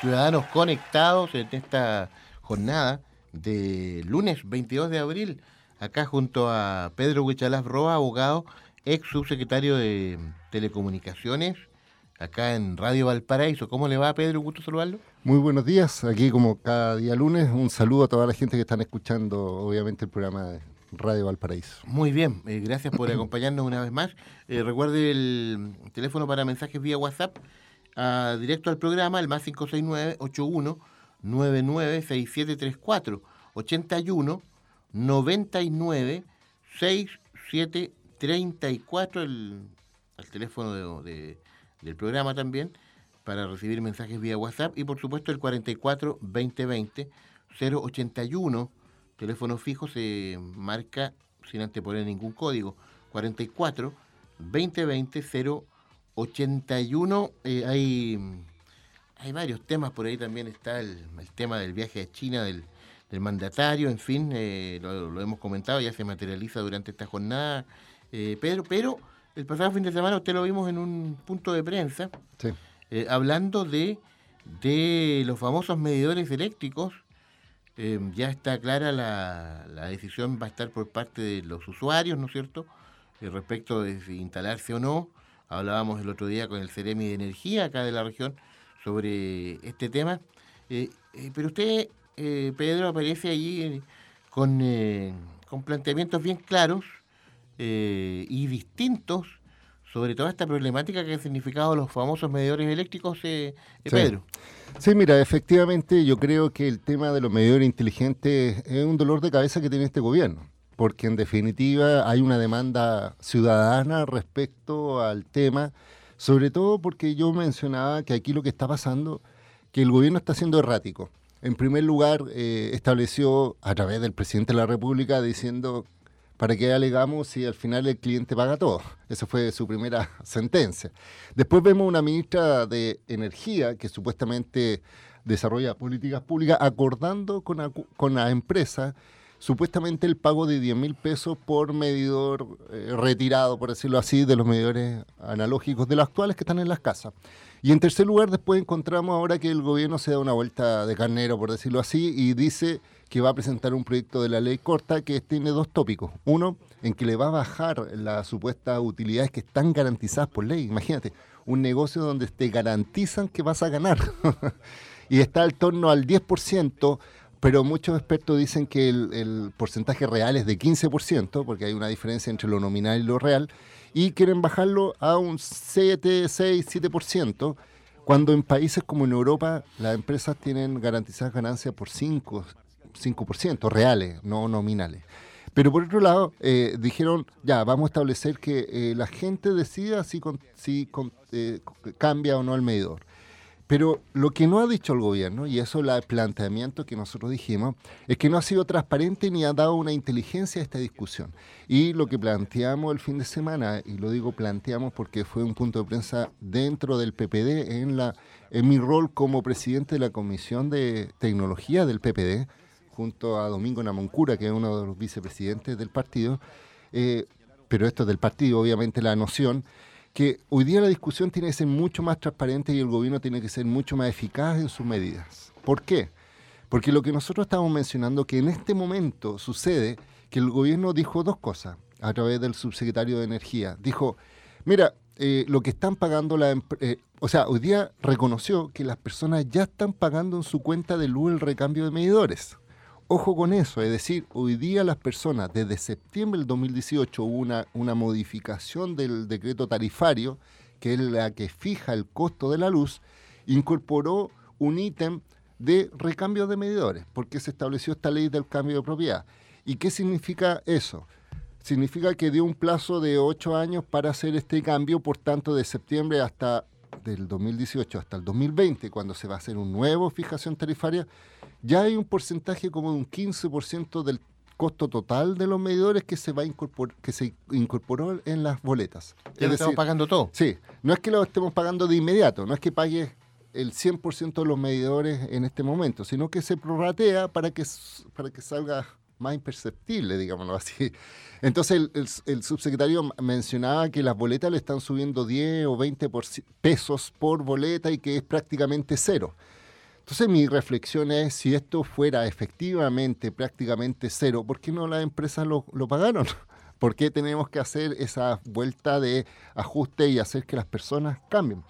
Ciudadanos conectados en esta jornada de lunes 22 de abril, acá junto a Pedro Huichalaf Roa, abogado, ex subsecretario de Telecomunicaciones, acá en Radio Valparaíso. ¿Cómo le va, Pedro? Gusto saludarlo. Muy buenos días, aquí como cada día lunes, un saludo a toda la gente que están escuchando, obviamente, el programa de Radio Valparaíso. Muy bien, eh, gracias por acompañarnos una vez más. Eh, recuerde el teléfono para mensajes vía WhatsApp, ah, directo al programa, el más 569-81 996734 81 99 6734 el, el teléfono de, del programa también para recibir mensajes vía WhatsApp y por supuesto el 44 2020 081 teléfono fijo se marca sin anteponer ningún código 44 2020 081 eh, hay hay varios temas por ahí también está el, el tema del viaje a China del, del mandatario en fin eh, lo, lo, hemos comentado ya se materializa durante esta jornada eh, Pedro pero el pasado fin de semana usted lo vimos en un punto de prensa, sí. eh, hablando de, de los famosos medidores eléctricos. Eh, ya está clara la, la, decisión, va a estar por parte de los usuarios, ¿no es cierto?, respecto de si instalarse o no. Hablábamos el otro día con el Ceremi de Energía acá de la región sobre este tema. Eh, pero usted, Pedro, aparece allí con, con planteamientos bien claros eh, y distintos sobre toda esta problemática que han significado los famosos medidores eléctricos, eh, sí. Pedro. Sí, mira, efectivamente yo creo que el tema de los medidores inteligentes es un dolor de cabeza que tiene este gobierno, porque en definitiva hay una demanda ciudadana respecto al tema, sobre todo porque yo mencionaba que aquí lo que está pasando, que el gobierno está siendo errático. En primer lugar, eh, estableció a través del presidente de la República diciendo para que alegamos si al final el cliente paga todo. Esa fue su primera sentencia. Después vemos una ministra de Energía que supuestamente desarrolla políticas públicas acordando con con la empresa supuestamente el pago de 10 mil pesos por medidor eh, retirado, por decirlo así, de los medidores analógicos de los actuales que están en las casas. Y en tercer lugar, después encontramos ahora que el gobierno se da una vuelta de carnero, por decirlo así, y dice que va a presentar un proyecto de la ley corta que tiene dos tópicos. Uno, en que le va a bajar las supuestas utilidades que están garantizadas por ley. Imagínate, un negocio donde te garantizan que vas a ganar. y está al torno al 10%, pero muchos expertos dicen que el, porcentaje real es de 15%, porque hay una diferencia entre lo nominal y lo real, y quieren bajarlo a un 7, 6, 7%, cuando en países como en Europa las empresas tienen garantizadas ganancias por 5, 5% reales, no nominales. Pero por otro lado, eh, dijeron, ya, vamos a establecer que eh, la gente decida si, con, si con, eh, cambia o no el medidor. Pero lo que no ha dicho el gobierno, y eso es el planteamiento que nosotros dijimos, es que no ha sido transparente ni ha dado una inteligencia a esta discusión. Y lo que planteamos el fin de semana, y lo digo planteamos porque fue un punto de prensa dentro del PPD, en, la, en mi rol como presidente de la Comisión de Tecnología del PPD, junto a Domingo Namoncura, que es uno de los vicepresidentes del partido, eh, pero esto es del partido, obviamente la noción, que hoy día la discusión tiene que ser mucho más transparente y el gobierno tiene que ser mucho más eficaz en sus medidas. ¿Por qué? Porque lo que nosotros estamos mencionando, que en este momento sucede que el gobierno dijo dos cosas a través del subsecretario de Energía. Dijo, mira, eh, lo que están pagando la... Eh, o sea, hoy día reconoció que las personas ya están pagando en su cuenta de luz el recambio de medidores. Ojo con eso, es decir, hoy día las personas, desde septiembre del 2018 hubo una, una modificación del decreto tarifario, que es la que fija el costo de la luz, incorporó un ítem de recambio de medidores, porque se estableció esta ley del cambio de propiedad. ¿Y qué significa eso? Significa que dio un plazo de ocho años para hacer este cambio, por tanto, de septiembre hasta del 2018 hasta el 2020, cuando se va a hacer una nueva fijación tarifaria, ya hay un porcentaje como de un 15% del costo total de los medidores que se va a incorporar, que se incorporó en las boletas. Ya lo estamos pagando todo. Sí, no es que lo estemos pagando de inmediato, no es que pague el 100% de los medidores en este momento, sino que se prorratea para que, para que salga más imperceptible, digámoslo así. Entonces el, subsecretario mencionaba que las boletas le están subiendo 10 o 20 pesos por boleta y que es prácticamente cero. Entonces mi reflexión es, si esto fuera efectivamente prácticamente cero, ¿por qué no las empresas lo, lo pagaron? ¿Por qué tenemos que hacer esa vuelta de ajuste y hacer que las personas cambien?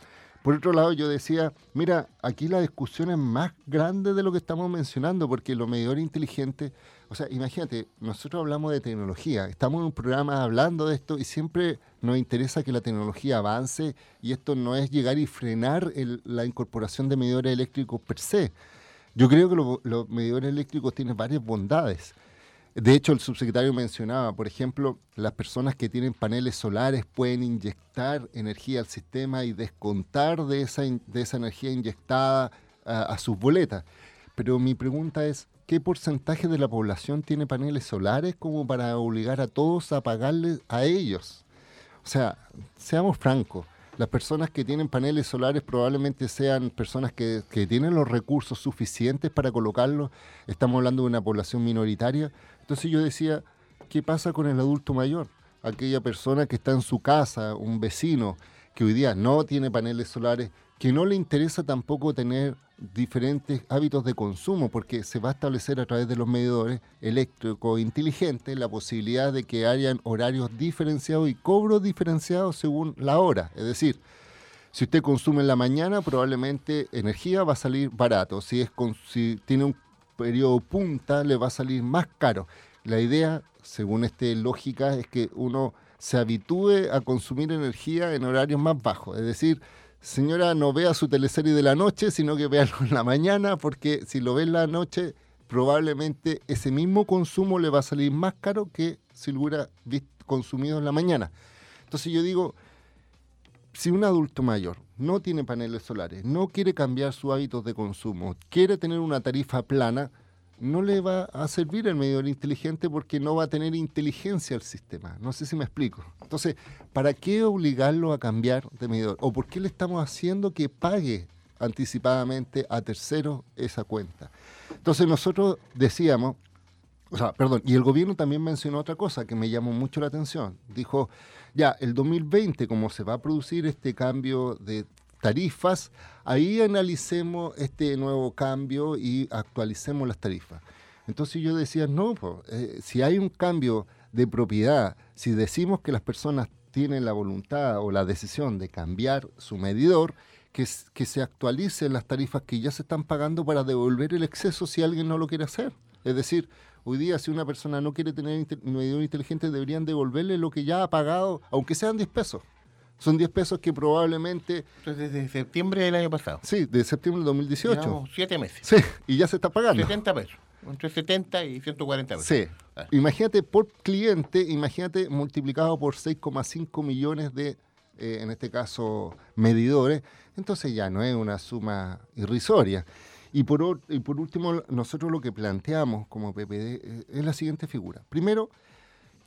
Por otro lado, yo decía, mira, aquí la discusión es más grande de lo que estamos mencionando, porque los medidores inteligentes, o sea, imagínate, nosotros hablamos de tecnología, estamos en un programa hablando de esto y siempre nos interesa que la tecnología avance y esto no es llegar y frenar la incorporación de medidores eléctricos per se. Yo creo que los medidores eléctricos tienen varias bondades. De hecho, el subsecretario mencionaba, por ejemplo, las personas que tienen paneles solares pueden inyectar energía al sistema y descontar de esa, de esa energía inyectada a, sus boletas. Pero mi pregunta es, ¿qué porcentaje de la población tiene paneles solares como para obligar a todos a pagarles a ellos? O sea, seamos francos, las personas que tienen paneles solares probablemente sean personas que, que, tienen los recursos suficientes para colocarlos. Estamos hablando de una población minoritaria, entonces yo decía, ¿qué pasa con el adulto mayor? Aquella persona que está en su casa, un vecino que hoy día no tiene paneles solares, que no le interesa tampoco tener diferentes hábitos de consumo, porque se va a establecer a través de los medidores eléctricos inteligentes la posibilidad de que hayan horarios diferenciados y cobros diferenciados según la hora. Es decir, si usted consume en la mañana, probablemente energía va a salir barato. Si, es si tiene un periodo punta le va a salir más caro. La idea, según esta lógica, es que uno se habitúe a consumir energía en horarios más bajos. Es decir, señora, no vea su teleserie de la noche, sino que véalo en la mañana, porque si lo ve en la noche, probablemente ese mismo consumo le va a salir más caro que si lo hubiera consumido en la mañana. Entonces yo digo, si un adulto mayor no tiene paneles solares, no quiere cambiar sus hábitos de consumo, quiere tener una tarifa plana, no le va a servir el medidor inteligente porque no va a tener inteligencia el sistema. No sé si me explico. Entonces, ¿para qué obligarlo a cambiar de medidor? ¿O por qué le estamos haciendo que pague anticipadamente a terceros esa cuenta? Entonces, nosotros decíamos, o sea, perdón, y el gobierno también mencionó otra cosa que me llamó mucho la atención. Dijo, ya, el 2020, como se va a producir este cambio de tarifas, ahí analicemos este nuevo cambio y actualicemos las tarifas. Entonces yo decía, no, eh, si hay un cambio de propiedad, si decimos que las personas tienen la voluntad o la decisión de cambiar su medidor, que, que se actualicen las tarifas que ya se están pagando para devolver el exceso si alguien no lo quiere hacer. Es decir, Hoy día, si una persona no quiere tener un medidor inteligente, deberían devolverle lo que ya ha pagado, aunque sean 10 pesos. Son 10 pesos que probablemente... Entonces, desde septiembre del año pasado. Sí, de septiembre del 2018. Digamos, siete meses. Sí, y ya se está pagando. 70 pesos. Entre 70 y 140 pesos. Sí. Ah. Imagínate por cliente, imagínate multiplicado por 6,5 millones de, eh, en este caso, medidores. Entonces ya no es una suma irrisoria. Y por, y por último, nosotros lo que planteamos como PPD eh, es la siguiente figura. Primero,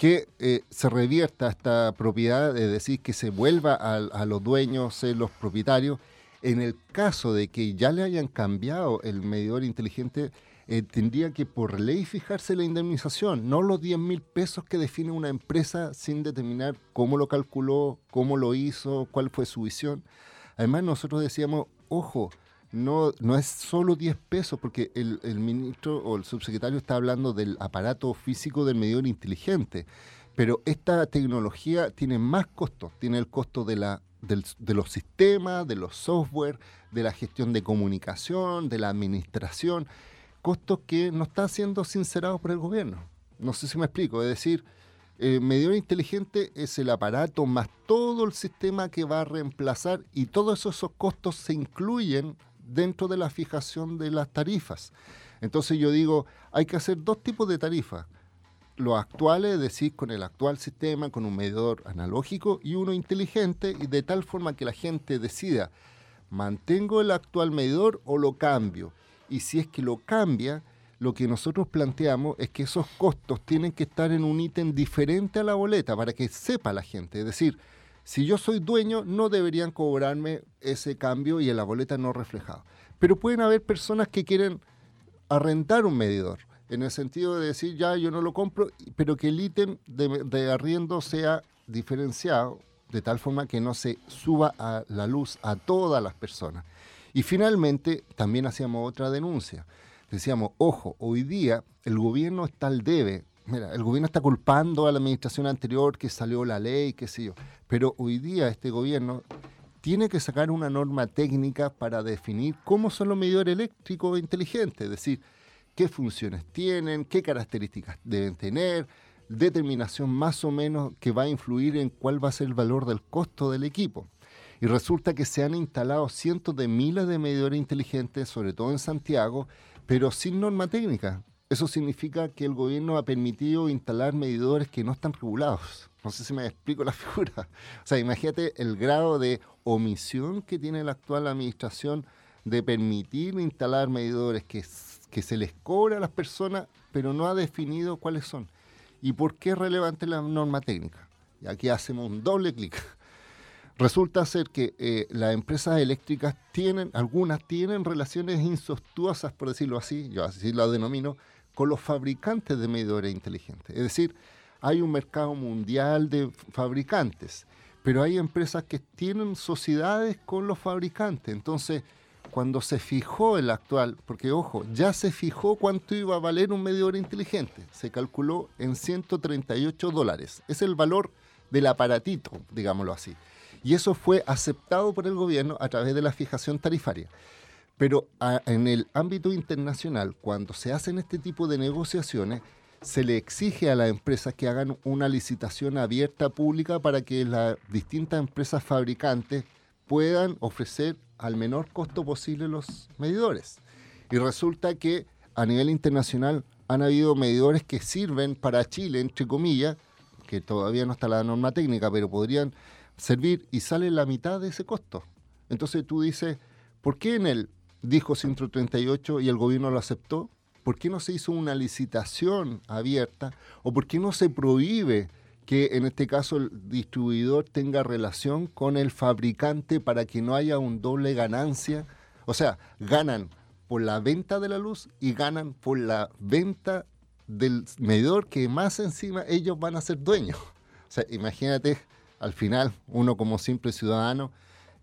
que eh, se revierta esta propiedad, es decir, que se vuelva a, los dueños, los propietarios. En el caso de que ya le hayan cambiado el medidor inteligente, eh, tendría que por ley fijarse la indemnización, no los 10 mil pesos que define una empresa sin determinar cómo lo calculó, cómo lo hizo, cuál fue su visión. Además, nosotros decíamos, ojo, no, no es solo 10 pesos, porque el, ministro o el subsecretario está hablando del aparato físico del medidor inteligente, pero esta tecnología tiene más costos, tiene el costo de, la, de los sistemas, de los software, de la gestión de comunicación, de la administración, costos que no están siendo sincerados por el gobierno. No sé si me explico, es decir, el medidor inteligente es el aparato más todo el sistema que va a reemplazar y todos esos costos se incluyen dentro de la fijación de las tarifas. Entonces yo digo, hay que hacer dos tipos de tarifas. los actuales, es decir, con el actual sistema, con un medidor analógico y uno inteligente, y de tal forma que la gente decida, ¿mantengo el actual medidor o lo cambio? Y si es que lo cambia, lo que nosotros planteamos es que esos costos tienen que estar en un ítem diferente a la boleta para que sepa la gente. Es decir, si yo soy dueño, no deberían cobrarme ese cambio y en la boleta no reflejado. Pero pueden haber personas que quieren arrendar un medidor, en el sentido de decir, ya yo no lo compro, pero que el ítem de, arriendo sea diferenciado de tal forma que no se suba a la luz a todas las personas. Y finalmente, también hacíamos otra denuncia. Decíamos, ojo, hoy día el gobierno está al debe. Mira, el gobierno está culpando a la administración anterior que salió la ley, qué sé yo. Pero hoy día este gobierno tiene que sacar una norma técnica para definir cómo son los medidores eléctricos inteligentes, es decir, qué funciones tienen, qué características deben tener, determinación más o menos que va a influir en cuál va a ser el valor del costo del equipo. Y resulta que se han instalado cientos de miles de medidores inteligentes, sobre todo en Santiago, pero sin norma técnica. Eso significa que el gobierno ha permitido instalar medidores que no están regulados. No sé si me explico la figura. O sea, imagínate el grado de omisión que tiene la actual administración de permitir instalar medidores que, que se les cobra a las personas, pero no ha definido cuáles son. ¿Y por qué es relevante la norma técnica? Y aquí hacemos un doble clic. Resulta ser que eh, las empresas eléctricas tienen, algunas tienen relaciones insostuosas, por decirlo así, yo así lo denomino, con los fabricantes de medidores inteligentes. Es decir, hay un mercado mundial de fabricantes, pero hay empresas que tienen sociedades con los fabricantes. Entonces, cuando se fijó el actual, porque ojo, ya se fijó cuánto iba a valer un medidor inteligente, se calculó en 138 dólares. Es el valor del aparatito, digámoslo así. Y eso fue aceptado por el gobierno a través de la fijación tarifaria. Pero en el ámbito internacional, cuando se hacen este tipo de negociaciones, se le exige a las empresas que hagan una licitación abierta pública para que las distintas empresas fabricantes puedan ofrecer al menor costo posible los medidores. Y resulta que a nivel internacional han habido medidores que sirven para Chile, entre comillas, que todavía no está la norma técnica, pero podrían servir y sale la mitad de ese costo. Entonces tú dices, ¿por qué en el dijo 138 y el gobierno lo aceptó? ¿Por qué no se hizo una licitación abierta? ¿O por qué no se prohíbe que en este caso el distribuidor tenga relación con el fabricante para que no haya un doble ganancia? O sea, ganan por la venta de la luz y ganan por la venta del medidor que más encima ellos van a ser dueños. O sea, imagínate, al final, uno como simple ciudadano,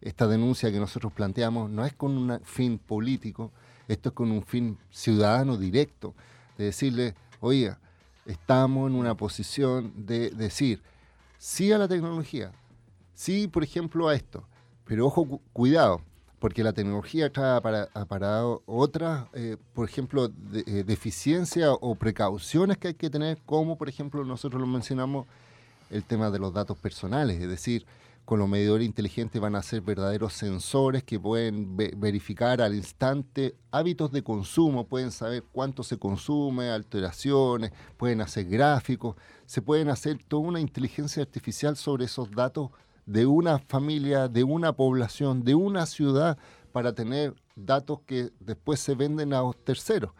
esta denuncia que nosotros planteamos no es con un fin político, esto es con un fin ciudadano directo, de decirle, oye, estamos en una posición de decir sí a la tecnología, sí, por ejemplo, a esto, pero ojo, cuidado, porque la tecnología trae para, otras, eh, por ejemplo, de, eh, deficiencias o precauciones que hay que tener, como por ejemplo nosotros lo mencionamos, el tema de los datos personales, es decir, con los medidores inteligentes van a ser verdaderos sensores que pueden verificar al instante hábitos de consumo, pueden saber cuánto se consume, alteraciones, pueden hacer gráficos, se pueden hacer toda una inteligencia artificial sobre esos datos de una familia, de una población, de una ciudad, para tener datos que después se venden a terceros.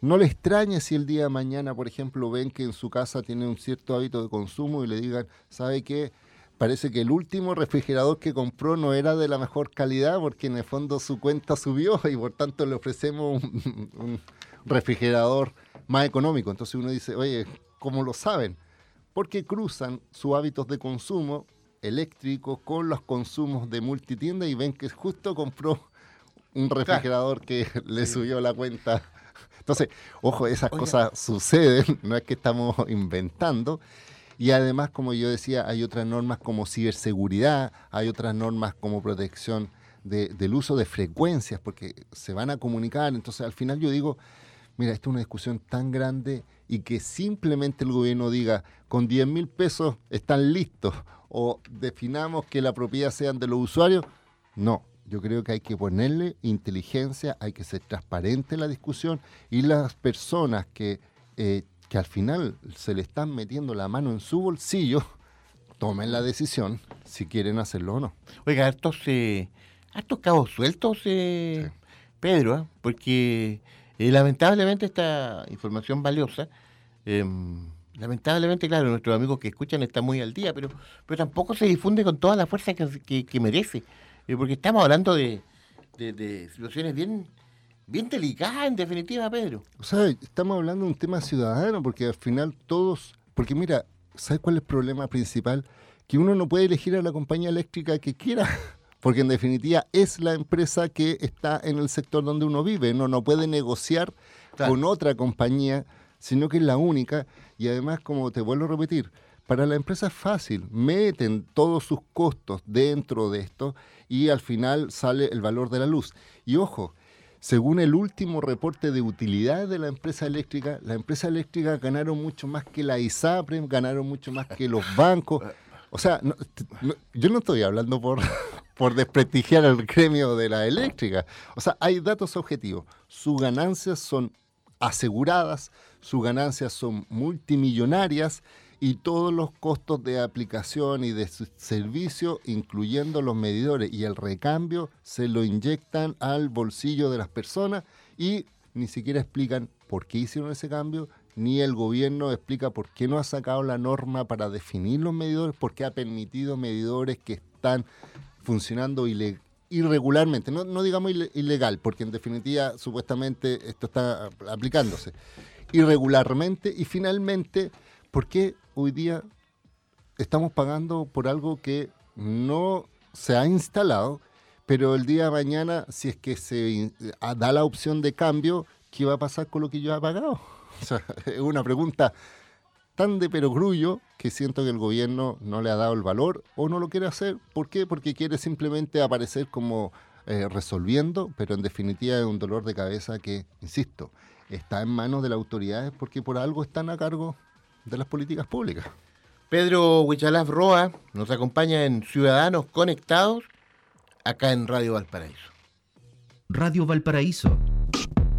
No le extrañe si el día de mañana, por ejemplo, ven que en su casa tiene un cierto hábito de consumo y le digan, ¿sabe qué? Parece que el último refrigerador que compró no era de la mejor calidad porque en el fondo su cuenta subió y por tanto le ofrecemos un, refrigerador más económico. Entonces uno dice, oye, ¿cómo lo saben? Porque cruzan sus hábitos de consumo eléctrico con los consumos de multitienda y ven que justo compró un refrigerador que le subió la cuenta. Entonces, ojo, esas cosas suceden, no es que estamos inventando. Y además, como yo decía, hay otras normas como ciberseguridad, hay otras normas como protección del uso de frecuencias, porque se van a comunicar. Entonces, al final yo digo, mira, esta es una discusión tan grande y que simplemente el gobierno diga, con 10 mil pesos están listos, o definamos que la propiedad sean de los usuarios. No, yo creo que hay que ponerle inteligencia, hay que ser transparente en la discusión y las personas que eh, que al final se le están metiendo la mano en su bolsillo, tomen la decisión si quieren hacerlo o no. Oiga, hartos, eh, hartos cabos sueltos, eh, Pedro, ¿eh? porque eh, lamentablemente esta información valiosa, em, lamentablemente, claro, nuestros amigos que escuchan están muy al día, pero, pero tampoco se difunde con toda la fuerza que, que, merece, eh, porque estamos hablando de, de, situaciones bien, bien delicadas, en definitiva, Pedro. O sea, estamos hablando de un tema ciudadano, porque al final todos, porque mira, ¿sabes cuál es el problema principal? Que uno no puede elegir a la compañía eléctrica que quiera porque en definitiva es la empresa que está en el sector donde uno vive, no, no puede negociar con otra compañía, sino que es la única, y además, como te vuelvo a repetir, para la empresa es fácil, meten todos sus costos dentro de esto y al final sale el valor de la luz. Y ojo, según el último reporte de utilidad de la empresa eléctrica, la empresa eléctrica ganaron mucho más que la ISAPREM, ganaron mucho más que los bancos. O sea, yo no estoy hablando por, por desprestigiar el gremio de la eléctrica. O sea, hay datos objetivos. Sus ganancias son aseguradas, sus ganancias son multimillonarias y todos los costos de aplicación y de servicio, incluyendo los medidores y el recambio, se lo inyectan al bolsillo de las personas y ni siquiera explican por qué hicieron ese cambio, ni el gobierno explica por qué no ha sacado la norma para definir los medidores, por qué ha permitido medidores que están funcionando irregularmente, no, digamos ilegal, porque en definitiva supuestamente esto está aplicándose, irregularmente y finalmente, ¿por qué hoy día estamos pagando por algo que no se ha instalado, pero el día de mañana, si es que se da la opción de cambio, ¿qué va a pasar con lo que yo he pagado? es una pregunta tan de perogrullo que siento que el gobierno no le ha dado el valor o no lo quiere hacer. ¿Por qué? Porque quiere simplemente aparecer como eh, resolviendo, pero en definitiva es un dolor de cabeza que, insisto, está en manos de las autoridades porque por algo están a cargo de las políticas públicas. Pedro Huichalaf Roa nos acompaña en Ciudadanos Conectados acá en Radio Valparaíso. Radio Valparaíso.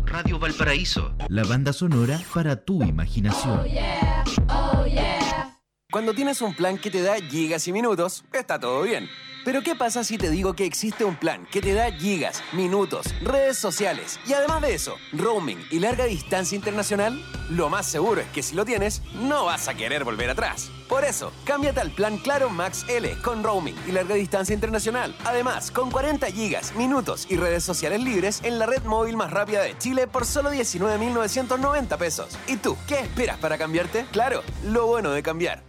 Radio Valparaíso. La banda sonora para tu imaginación. Oh, Oh, Cuando tienes un plan que te da gigas y minutos, está todo bien. Pero ¿qué pasa si te digo que existe un plan que te da gigas, minutos, redes sociales y además de eso, roaming y larga distancia internacional? Lo más seguro es que si lo tienes, no vas a querer volver atrás. Por eso, cámbiate al plan Claro Max L con roaming y larga distancia internacional. Además, con 40 gigas, minutos y redes sociales libres en la red móvil más rápida de Chile por solo 19.990 pesos. ¿Y tú, qué esperas para cambiarte? Claro, lo bueno de cambiar.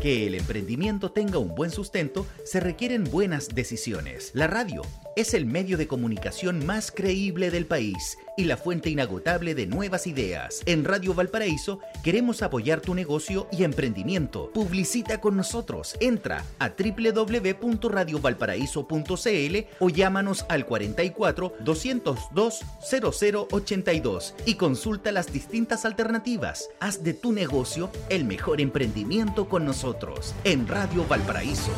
Que el emprendimiento tenga un buen sustento, se requieren buenas decisiones. La radio es el medio de comunicación más creíble del país y la fuente inagotable de nuevas ideas. En Radio Valparaíso queremos apoyar tu negocio y emprendimiento. Publicita con nosotros. Entra a www.radiovalparaíso.cl o llámanos al 44 202 0082 y consulta las distintas alternativas. Haz de tu negocio el mejor emprendimiento con nosotros en Radio Valparaíso.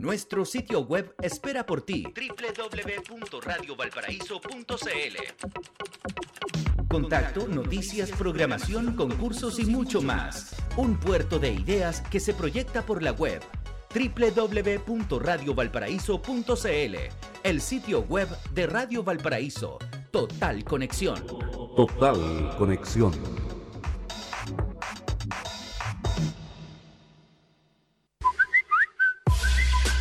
Nuestro sitio web espera por ti www.radiovalparaíso.cl Contacto, noticias, programación, concursos y mucho más. Un puerto de ideas que se proyecta por la web www.radiovalparaíso.cl El sitio web de Radio Valparaíso. Total conexión. Total conexión.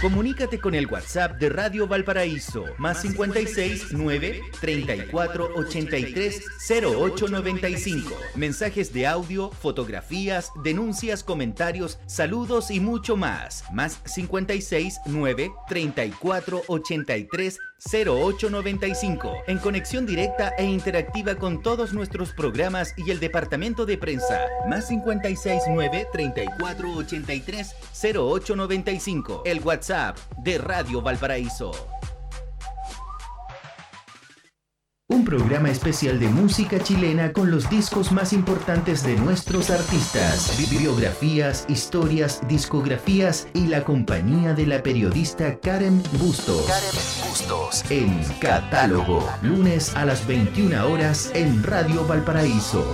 Comunícate con el WhatsApp de Radio Valparaíso, más 56 9 34 83 08 95. Mensajes de audio, fotografías, denuncias, comentarios, saludos y mucho más. Más 56 9 34 83 0895. En conexión directa e interactiva con todos nuestros programas y el departamento de prensa. Más 569 34 83 0895. El WhatsApp de Radio Valparaíso. Un programa especial de música chilena con los discos más importantes de nuestros artistas, bibliografías, historias, discografías y la compañía de la periodista Karen Bustos. Karen Bustos. En Catálogo, lunes a las 21 horas en Radio Valparaíso.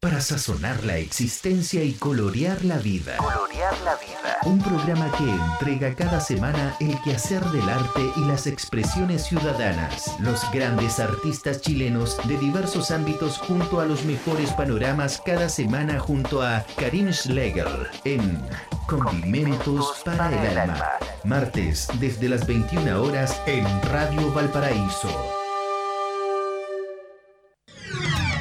Para sazonar la existencia y colorear la vida. Colorear la vida. Un programa que entrega cada semana el quehacer del arte y las expresiones ciudadanas. Los grandes artistas chilenos de diversos ámbitos junto a los mejores panoramas cada semana junto a Karim Schlegel en Condimentos para el Alma. Martes desde las 21 horas en Radio Valparaíso.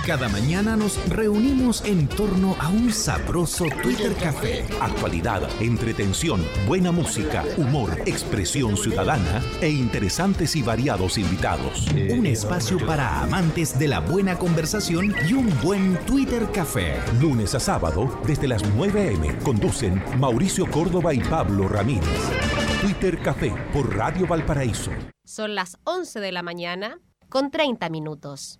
Cada mañana nos reunimos en torno a un sabroso Twitter Café. Actualidad, entretención, buena música, humor, expresión ciudadana e interesantes y variados invitados. Un espacio para amantes de la buena conversación y un buen Twitter Café. Lunes a sábado, desde las 9 a.m., conducen Mauricio Córdoba y Pablo Ramírez. Twitter Café por Radio Valparaíso. Son las 11 de la mañana con 30 minutos.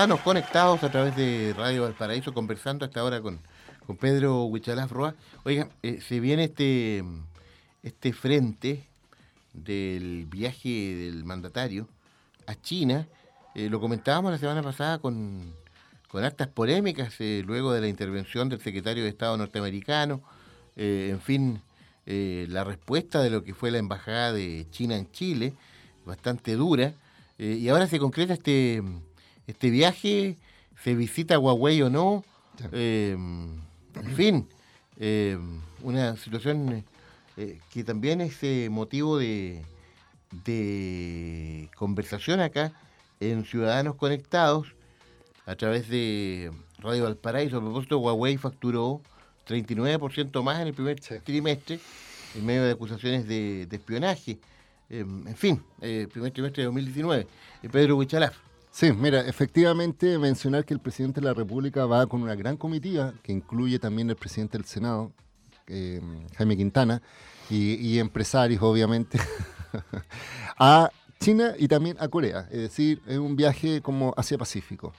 Ciudadanos conectados a través de Radio Valparaíso, conversando hasta ahora con, con Pedro Huichalaf Roa. Oigan, eh, se viene este, este frente del viaje del mandatario a China. Eh, lo comentábamos la semana pasada con, con hartas polémicas eh, luego de la intervención del secretario de Estado norteamericano. en fin, la respuesta de lo que fue la embajada de China en Chile, bastante dura. y ahora se concreta este este viaje, se visita Huawei o no, eh, en fin, eh, una situación eh, que también es motivo de, de conversación acá en Ciudadanos Conectados a través de Radio Valparaíso. A propósito, Huawei facturó 39% más en el primer trimestre en medio de acusaciones de, espionaje. en fin, primer trimestre de 2019. Pedro Huichalaf. Sí, mira, efectivamente mencionar que el presidente de la República va con una gran comitiva, que incluye también el presidente del Senado, eh, Jaime Quintana, y, empresarios, obviamente, a China y también a Corea. Es decir, es un viaje como hacia Pacífico.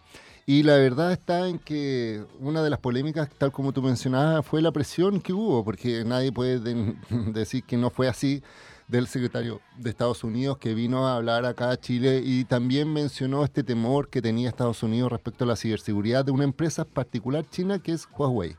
Y la verdad está en que una de las polémicas, tal como tú mencionabas, fue la presión que hubo, porque nadie puede decir que no fue así del secretario de Estados Unidos que vino a hablar acá a Chile y también mencionó este temor que tenía Estados Unidos respecto a la ciberseguridad de una empresa particular china que es Huawei.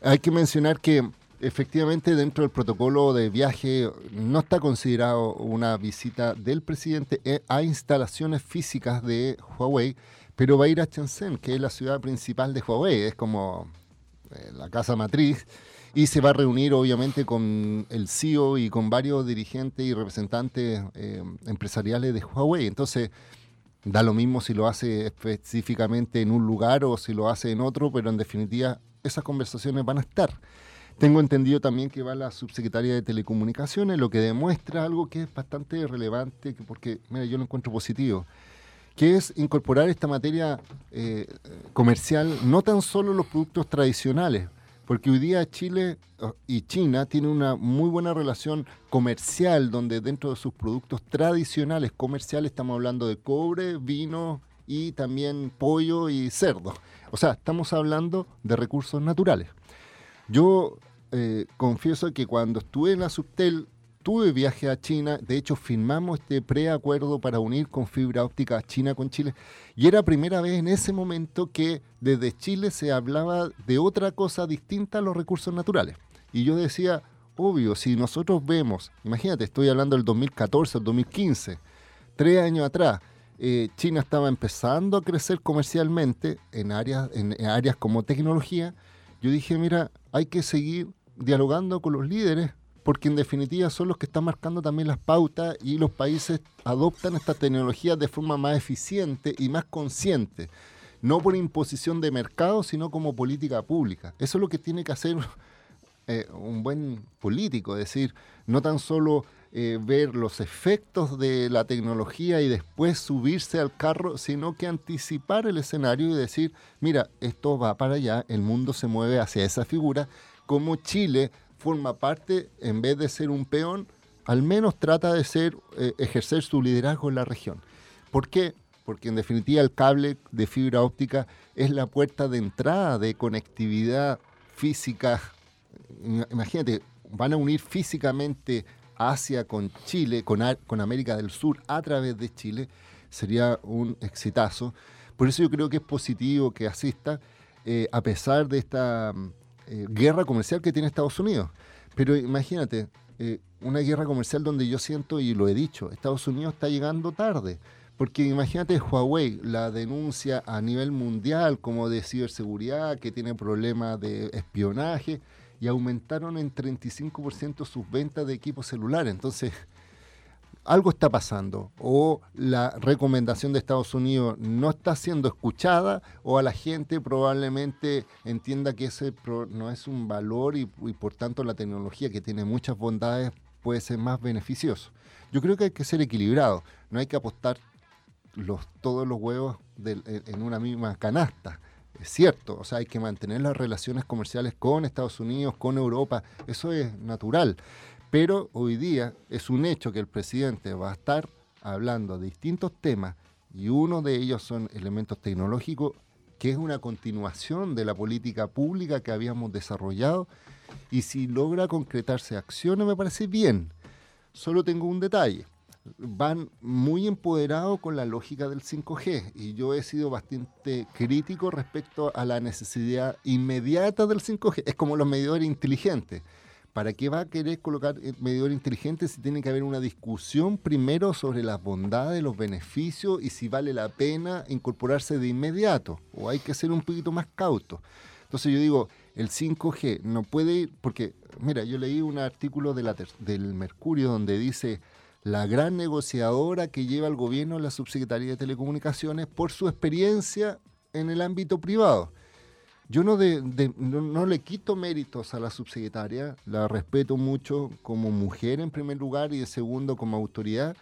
Hay que mencionar que efectivamente dentro del protocolo de viaje no está considerado una visita del presidente e, a instalaciones físicas de Huawei, pero va a ir a Shenzhen, que es la ciudad principal de Huawei, es como eh, la casa matriz y se va a reunir obviamente con el CEO y con varios dirigentes y representantes eh, empresariales de Huawei. Entonces, da lo mismo si lo hace específicamente en un lugar o si lo hace en otro, pero en definitiva esas conversaciones van a estar. Tengo entendido también que va la subsecretaria de Telecomunicaciones, lo que demuestra algo que es bastante relevante, porque mira, yo lo encuentro positivo, que es incorporar esta materia eh, comercial no tan solo los productos tradicionales, porque hoy día Chile y China tienen una muy buena relación comercial, donde dentro de sus productos tradicionales comerciales estamos hablando de cobre, vino y también pollo y cerdo. O sea, estamos hablando de recursos naturales. Yo eh, confieso que cuando estuve en la Subtel tuve viaje a China, de hecho firmamos este preacuerdo para unir con fibra óptica a China con Chile, y era primera vez en ese momento que desde Chile se hablaba de otra cosa distinta a los recursos naturales. Y yo decía, obvio, si nosotros vemos, imagínate, estoy hablando del 2014, el 2015, tres años atrás, eh, China estaba empezando a crecer comercialmente en áreas, en áreas como tecnología, yo dije, mira, hay que seguir dialogando con los líderes porque en definitiva son los que están marcando también las pautas y los países adoptan esta tecnología de forma más eficiente y más consciente, no por imposición de mercado, sino como política pública. Eso es lo que tiene que hacer eh, un buen político, es decir, no tan solo eh, ver los efectos de la tecnología y después subirse al carro, sino que anticipar el escenario y decir, mira, esto va para allá, el mundo se mueve hacia esa figura, como Chile forma parte, en vez de ser un peón, al menos trata de ser, eh, ejercer su liderazgo en la región. ¿Por qué? Porque en definitiva el cable de fibra óptica es la puerta de entrada de conectividad física imagínate, van a unir físicamente Asia con Chile, con, con América del Sur a través de Chile, sería un exitazo. Por eso yo creo que es positivo que asista, eh, a pesar de esta eh, guerra comercial que tiene Estados Unidos. Pero imagínate, eh, una guerra comercial donde yo siento, y lo he dicho, Estados Unidos está llegando tarde. Porque imagínate Huawei, la denuncia a nivel mundial como de ciberseguridad, que tiene problemas de espionaje, y aumentaron en 35% sus ventas de equipos celulares. Entonces, algo está pasando. O la recomendación de Estados Unidos no está siendo escuchada, o a la gente probablemente entienda que ese no es un valor y, por tanto la tecnología que tiene muchas bondades puede ser más beneficioso. Yo creo que hay que ser equilibrado, no hay que apostar los, todos los huevos en una misma canasta es cierto, o sea, hay que mantener las relaciones comerciales con Estados Unidos, con Europa, eso es natural. Pero hoy día es un hecho que el presidente va a estar hablando de distintos temas y uno de ellos son elementos tecnológicos, que es una continuación de la política pública que habíamos desarrollado y si logra concretarse acciones me parece bien. Solo tengo un detalle van muy empoderados con la lógica del 5G y yo he sido bastante crítico respecto a la necesidad inmediata del 5G. Es como los medidores inteligentes. ¿Para qué va a querer colocar medidores inteligentes si tiene que haber una discusión primero sobre las bondades, los beneficios y si vale la pena incorporarse de inmediato? ¿O hay que ser un poquito más cauto? Entonces yo digo, el 5G no puede ir, porque, mira, yo leí un artículo de la, del Mercurio donde dice la gran negociadora que lleva el gobierno la Subsecretaría de Telecomunicaciones por su experiencia en el ámbito privado. Yo no, le quito méritos a la subsecretaria, la respeto mucho como mujer en primer lugar y de segundo como autoridad,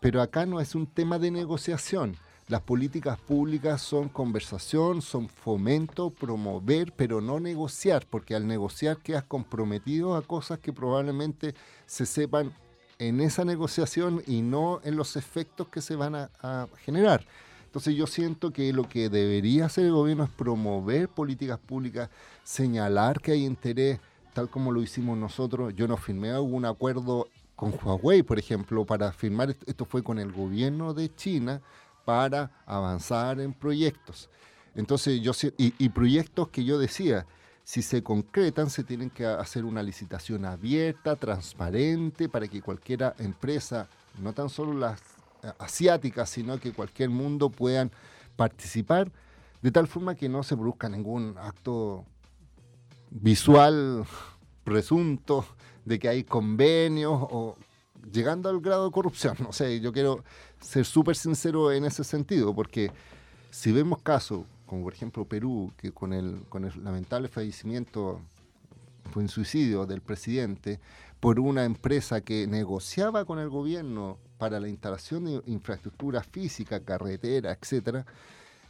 pero acá no es un tema de negociación. Las políticas públicas son conversación, son fomento, promover, pero no negociar, porque al negociar quedas comprometido a cosas que probablemente se sepan en esa negociación y no en los efectos que se van a, generar. Entonces yo siento que lo que debería hacer el gobierno es promover políticas públicas, señalar que hay interés, tal como lo hicimos nosotros. Yo no firmé algún acuerdo con Huawei, por ejemplo, para firmar, esto fue con el gobierno de China para avanzar en proyectos. Entonces yo y proyectos que yo decía, si se concretan, se tienen que hacer una licitación abierta, transparente, para que cualquier empresa, no tan solo las asiáticas, sino que cualquier mundo puedan participar, de tal forma que no se produzca ningún acto visual presunto de que hay convenios o llegando al grado de corrupción. No sé, yo quiero ser súper sincero en ese sentido, porque si vemos casos como por ejemplo Perú, que con el, con el lamentable fallecimiento, fue un suicidio del presidente, por una empresa que negociaba con el gobierno para la instalación de infraestructura física, carretera, etcétera,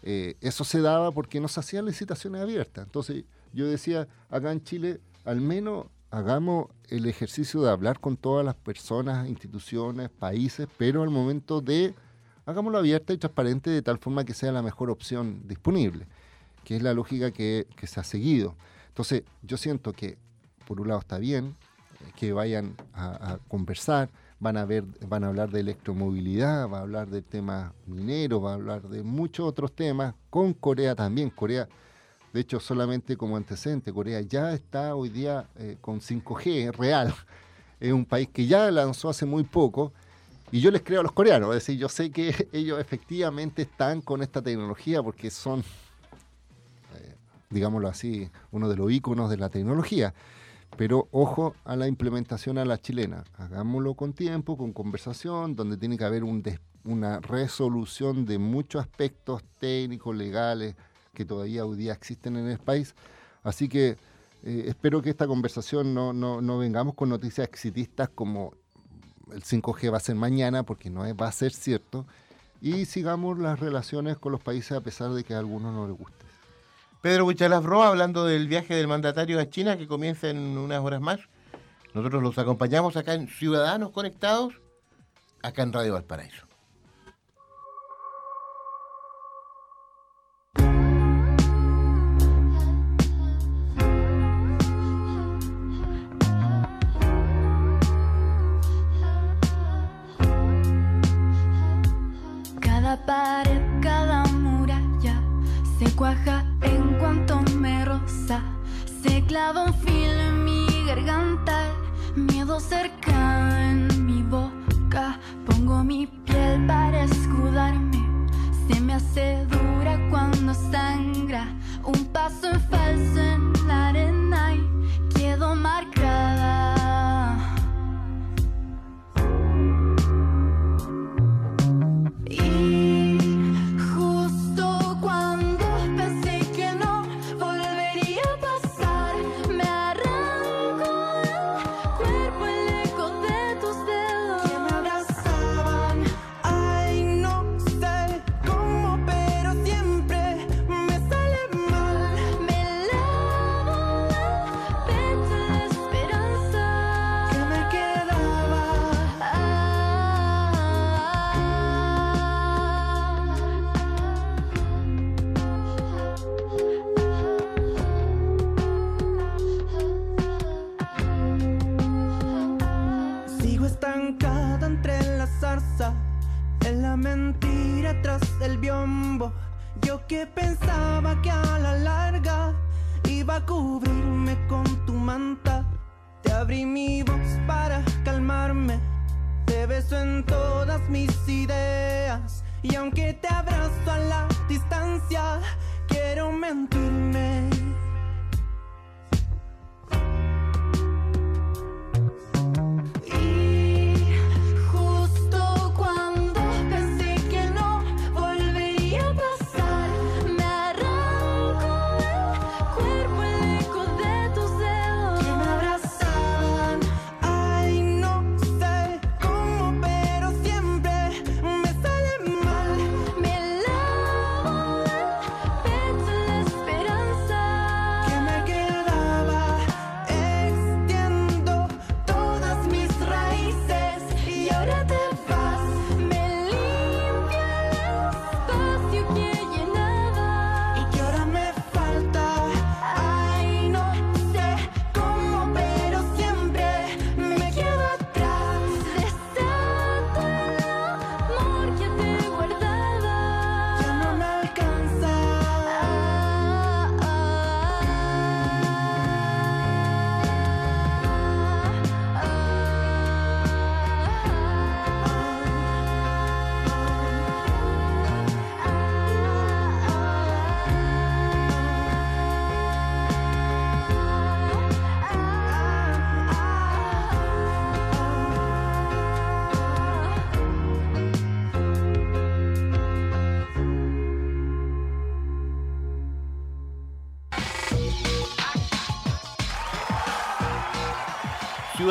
eh, eso se daba porque no se hacían licitaciones abiertas. Entonces yo decía, acá en Chile, al menos hagamos el ejercicio de hablar con todas las personas, instituciones, países, pero al momento de hagámoslo abierta y transparente de tal forma que sea la mejor opción disponible, que es la lógica que, se ha seguido. Entonces, yo siento que, por un lado, está bien eh, que vayan a, conversar, van a, ver, van a hablar de electromovilidad, va a hablar del tema minero, va a hablar de muchos otros temas, con Corea también. Corea, de hecho, solamente como antecedente, Corea ya está hoy día eh, con 5G real. Es un país que ya lanzó hace muy poco y yo les creo a los coreanos, es decir, yo sé que ellos efectivamente están con esta tecnología porque son, eh, digámoslo así, uno de los íconos de la tecnología. Pero ojo a la implementación a la chilena. Hagámoslo con tiempo, con conversación, donde tiene que haber una resolución de muchos aspectos técnicos, legales, que todavía hoy día existen en el país. Así que eh, espero que esta conversación no, no, no vengamos con noticias exitistas como el 5G va a ser mañana porque no va a ser cierto, y sigamos las relaciones con los países a pesar de que a algunos no les guste. Pedro Buchalafro, hablando del viaje del mandatario a China que comienza en unas horas más. Nosotros los acompañamos acá en Ciudadanos Conectados, acá en Radio Valparaíso. un filo en mi garganta, miedo cerca en mi boca. Pongo mi piel para escudarme, se me hace dura cuando sangra.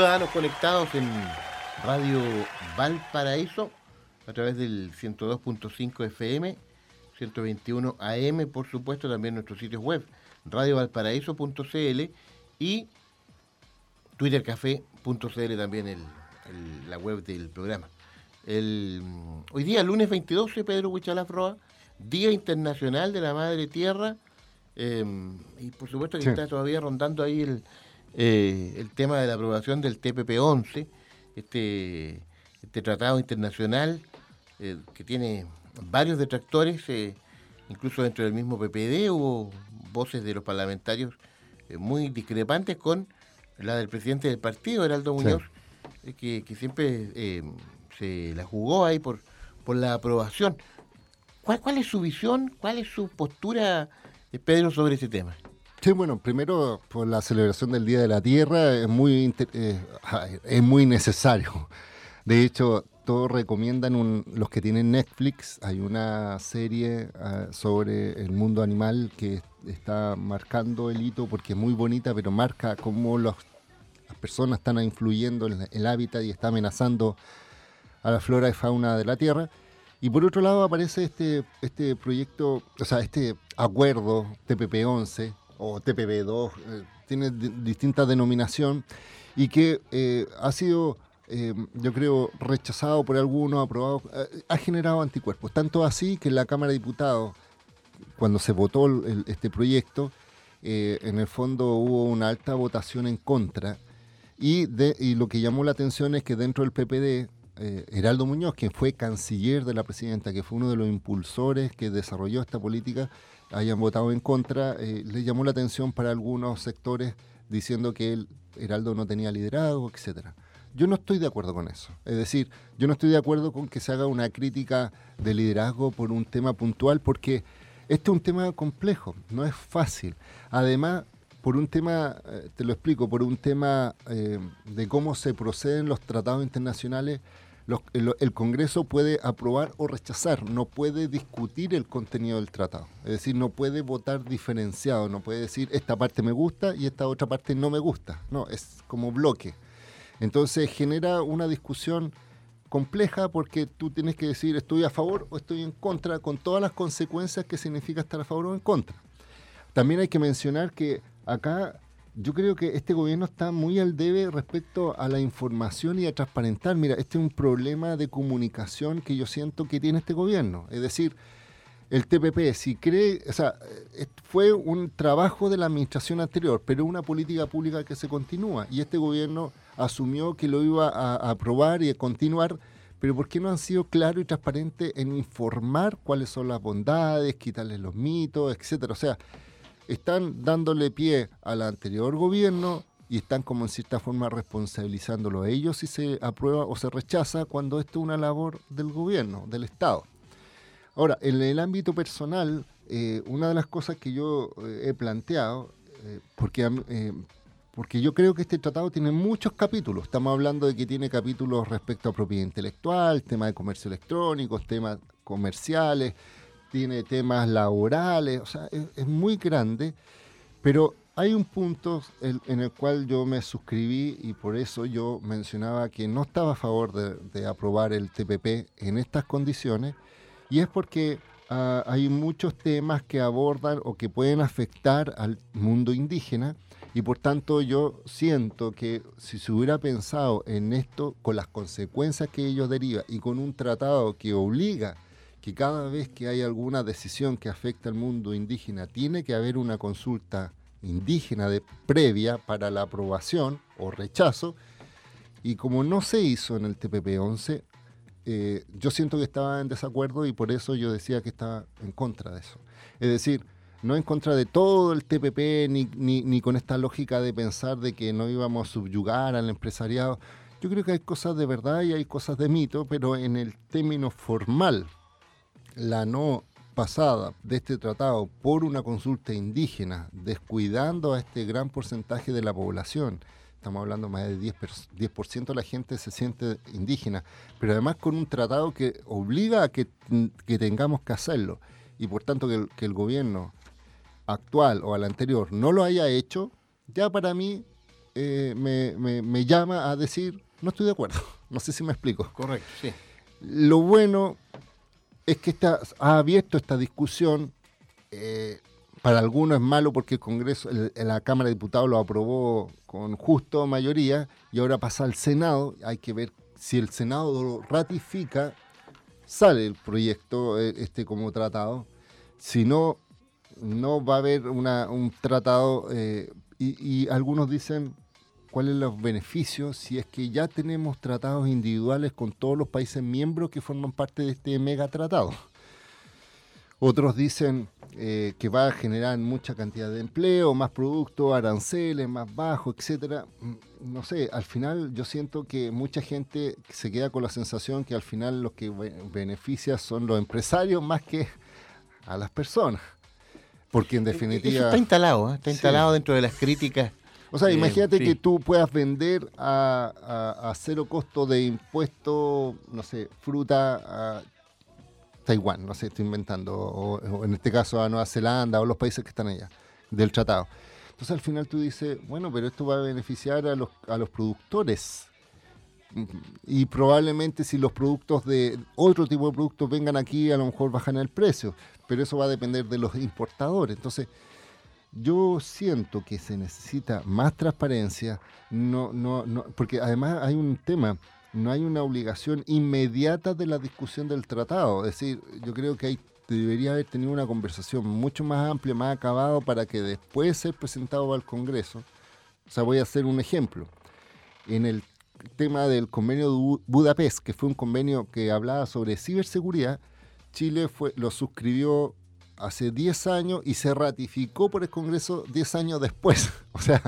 Ciudadanos conectados en Radio Valparaíso a través del 102.5 FM, 121 AM, por supuesto, también nuestros sitios web, radiovalparaíso.cl y twittercafé.cl también el, el- la web del programa. El, hoy día, lunes 22, Pedro Huichalaf Roa, Día Internacional de la Madre Tierra, eh, y por supuesto que Sí. está todavía rondando ahí el, eh, el tema de la aprobación del TPP-11, este, este tratado internacional eh, que tiene varios detractores, eh, incluso dentro del mismo PPD hubo voces de los parlamentarios eh, muy discrepantes con la del presidente del partido, Heraldo. Muñoz, que, que siempre eh, se la jugó ahí por, por la aprobación. ¿Cuál, ¿Cuál es su visión, cuál es su postura, Pedro, sobre ese tema? Sí, bueno, primero por la celebración del Día de la Tierra es muy, eh, es muy necesario. De hecho, todos recomiendan, un- los que tienen Netflix, hay una serie ah, sobre el mundo animal que está marcando el hito porque es muy bonita, pero marca cómo las personas están influyendo en el hábitat y está amenazando a la flora y fauna de la Tierra. Y por otro lado aparece este, este proyecto, o sea, este acuerdo TPP-11 o TPP-2, eh, tiene di- distinta denominación y que eh, ha sido, eh, yo creo, rechazado por algunos, aprobado, ha generado anticuerpos. Tanto así que en la Cámara de Diputados, cuando se votó este proyecto, en el fondo hubo una alta votación en contra y lo que llamó la atención es que dentro del PPD, eh, Heraldo Muñoz, quien fue canciller de la presidenta, que fue uno de los impulsores que desarrolló esta política, hayan votado en contra, eh, le llamó la atención para algunos sectores diciendo que el Heraldo no tenía liderazgo, etcétera. Yo no estoy de acuerdo con eso. Es decir, yo no estoy de acuerdo con que se haga una crítica de liderazgo por un tema puntual, porque este es un tema complejo, no es fácil. Además, por un tema, eh, te lo explico, por un tema eh, de cómo se proceden los tratados internacionales, el, el, Congreso puede aprobar o rechazar, no puede discutir el contenido del tratado. Es decir, no puede votar diferenciado, no puede decir esta parte me gusta y esta otra parte no me gusta. No, es como bloque. Entonces genera una discusión compleja porque tú tienes que decir estoy a favor o estoy en contra con todas las consecuencias que significa estar a favor o en contra. También hay que mencionar que acá yo creo que este gobierno está muy al debe respecto a la información y a transparentar. Mira, este es un problema de comunicación que yo siento que tiene este gobierno. Es decir, el TPP, si cree, o sea, eh, fue un trabajo de la administración anterior, pero una política pública que se continúa. Y este gobierno asumió que lo iba a aprobar y a continuar, pero ¿por qué no han sido claros y transparentes en informar cuáles son las bondades, quitarles los mitos, etcétera? O sea, están dándole pie al anterior gobierno y están como en cierta forma responsabilizándolo a ellos si se aprueba o se rechaza cuando esto es una labor del gobierno, del Estado. Ahora, en el ámbito personal, eh, una de las cosas que yo eh, he planteado, eh, porque, porque yo creo que este tratado tiene muchos capítulos, estamos hablando de que tiene capítulos respecto a propiedad intelectual, tema de comercio electrónico, temas comerciales, tiene temas laborales, o sea, es, muy grande, pero hay un punto en, el cual yo me suscribí y por eso yo mencionaba que no estaba a favor de, aprobar el TPP en estas condiciones, y es porque ah, hay muchos temas que abordan o que pueden afectar al mundo indígena, y por tanto yo siento que si se hubiera pensado en esto con las consecuencias que ello deriva y con un tratado que obliga que cada vez que hay alguna decisión que afecta al mundo indígena, tiene que haber una consulta indígena de previa para la aprobación o rechazo. Y como no se hizo en el TPP-11, eh, yo siento que estaba en desacuerdo y por eso yo decía que estaba en contra de eso. Es decir, no en contra de todo el TPP ni, ni, ni con esta lógica de pensar de que no íbamos a subyugar al empresariado. Yo creo que hay cosas de verdad y hay cosas de mito, pero en el término formal la no pasada de este tratado por una consulta indígena, descuidando a este gran porcentaje de la población, estamos hablando más de 10%, 10 de la gente se siente indígena, pero además con un tratado que obliga a que, tengamos que hacerlo, y por tanto que el, que el, gobierno actual o al anterior no lo haya hecho, ya para mí eh, me, me, me llama a decir, no estoy de acuerdo, no sé si me explico. Correcto, sí. Lo bueno es que ha abierto esta discusión. Eh, para algunos es malo porque el Congreso, la Cámara de Diputados lo aprobó con justo mayoría y ahora pasa al Senado. Hay que ver si el Senado lo ratifica, sale el proyecto eh, este como tratado. Si no, no va a haber un tratado eh, y algunos dicen cuáles son los beneficios si es que ya tenemos tratados individuales con todos los países miembros que forman parte de este mega tratado. Otros dicen eh, que va a generar mucha cantidad de empleo, más productos, aranceles más bajos, etcétera. Mm, no sé, al final yo siento que mucha gente se queda con la sensación que al final los que beneficia son los empresarios más que a las personas. Porque en definitiva... Eso está instalado, ¿eh? está instalado dentro de las críticas o sea, imagínate que tú puedas vender a, cero costo de impuesto, no sé, fruta a Taiwán, no sé, estoy inventando, o, en este caso a Nueva Zelanda o los países que están allá, del tratado. Entonces al final tú dices, bueno, pero esto va a beneficiar a los, a los productores. Y probablemente si los productos de otro tipo de productos vengan aquí, a lo mejor bajan el precio, pero eso va a depender de los importadores. Entonces, yo siento que se necesita más transparencia, no, no, no, porque además hay un tema, no hay una obligación inmediata de la discusión del tratado. Es decir, yo creo que hay, debería haber tenido una conversación mucho más amplia, más acabada, para que después ser presentado al Congreso. O sea, voy a hacer un ejemplo. En el tema del convenio de Budapest, que fue un convenio que hablaba sobre ciberseguridad, Chile fue, lo suscribió hace 10 años y se ratificó por el Congreso 10 años después. o sea,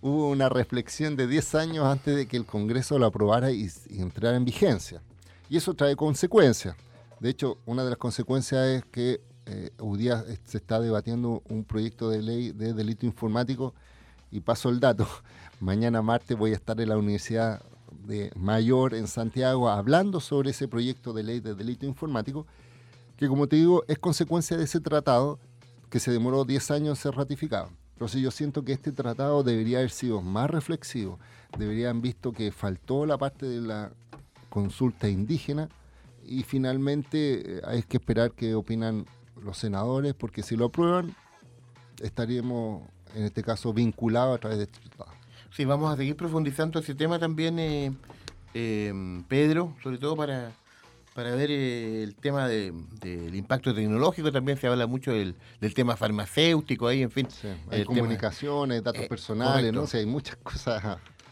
hubo una reflexión de 10 años antes de que el Congreso lo aprobara y, y entrara en vigencia. Y eso trae consecuencias. De hecho, una de las consecuencias es que eh, hoy día se está debatiendo un proyecto de ley de delito informático y paso el dato. Mañana martes voy a estar en la Universidad de Mayor en Santiago hablando sobre ese proyecto de ley de delito informático que como te digo es consecuencia de ese tratado que se demoró 10 años en ser ratificado. Entonces yo siento que este tratado debería haber sido más reflexivo, deberían visto que faltó la parte de la consulta indígena y finalmente eh, hay que esperar qué opinan los senadores, porque si lo aprueban, estaríamos en este caso vinculados a través de este tratado. Sí, vamos a seguir profundizando ese tema también, eh, eh, Pedro, sobre todo para, para ver eh, el tema de- del impacto tecnológico, también se habla mucho del, del tema farmacéutico ahí, en fin. Hay el tema- comunicaciones, datos Eh, personales, correcto. no hay muchas cosas.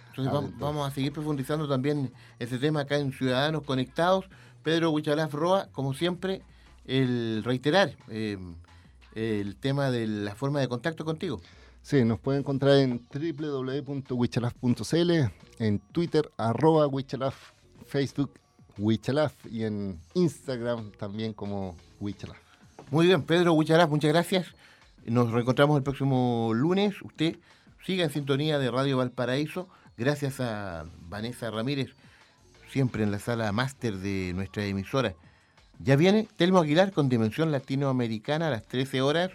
Entonces vam- vamos a seguir profundizando también ese tema acá en Ciudadanos Conectados. Pedro Huichalaf Roa, como siempre, el reiterar eh, el tema de la forma de contacto contigo. Sí, nos pueden encontrar en www.wichalaf.cl, en Twitter, arroba Wichalaf, Facebook, Wichalaf y en Instagram también como Wichalaf. Muy bien, Pedro Huichalaf, muchas gracias. Nos reencontramos el próximo lunes. Usted siga en sintonía de Radio Valparaíso. Gracias a Vanessa Ramírez, siempre en la sala máster de nuestra emisora. Ya viene Telmo Aguilar con Dimensión Latinoamericana a las 13 horas,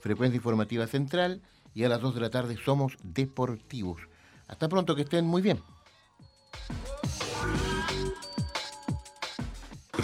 frecuencia informativa central, y a las 2 de la tarde somos deportivos. Hasta pronto, que estén muy bien.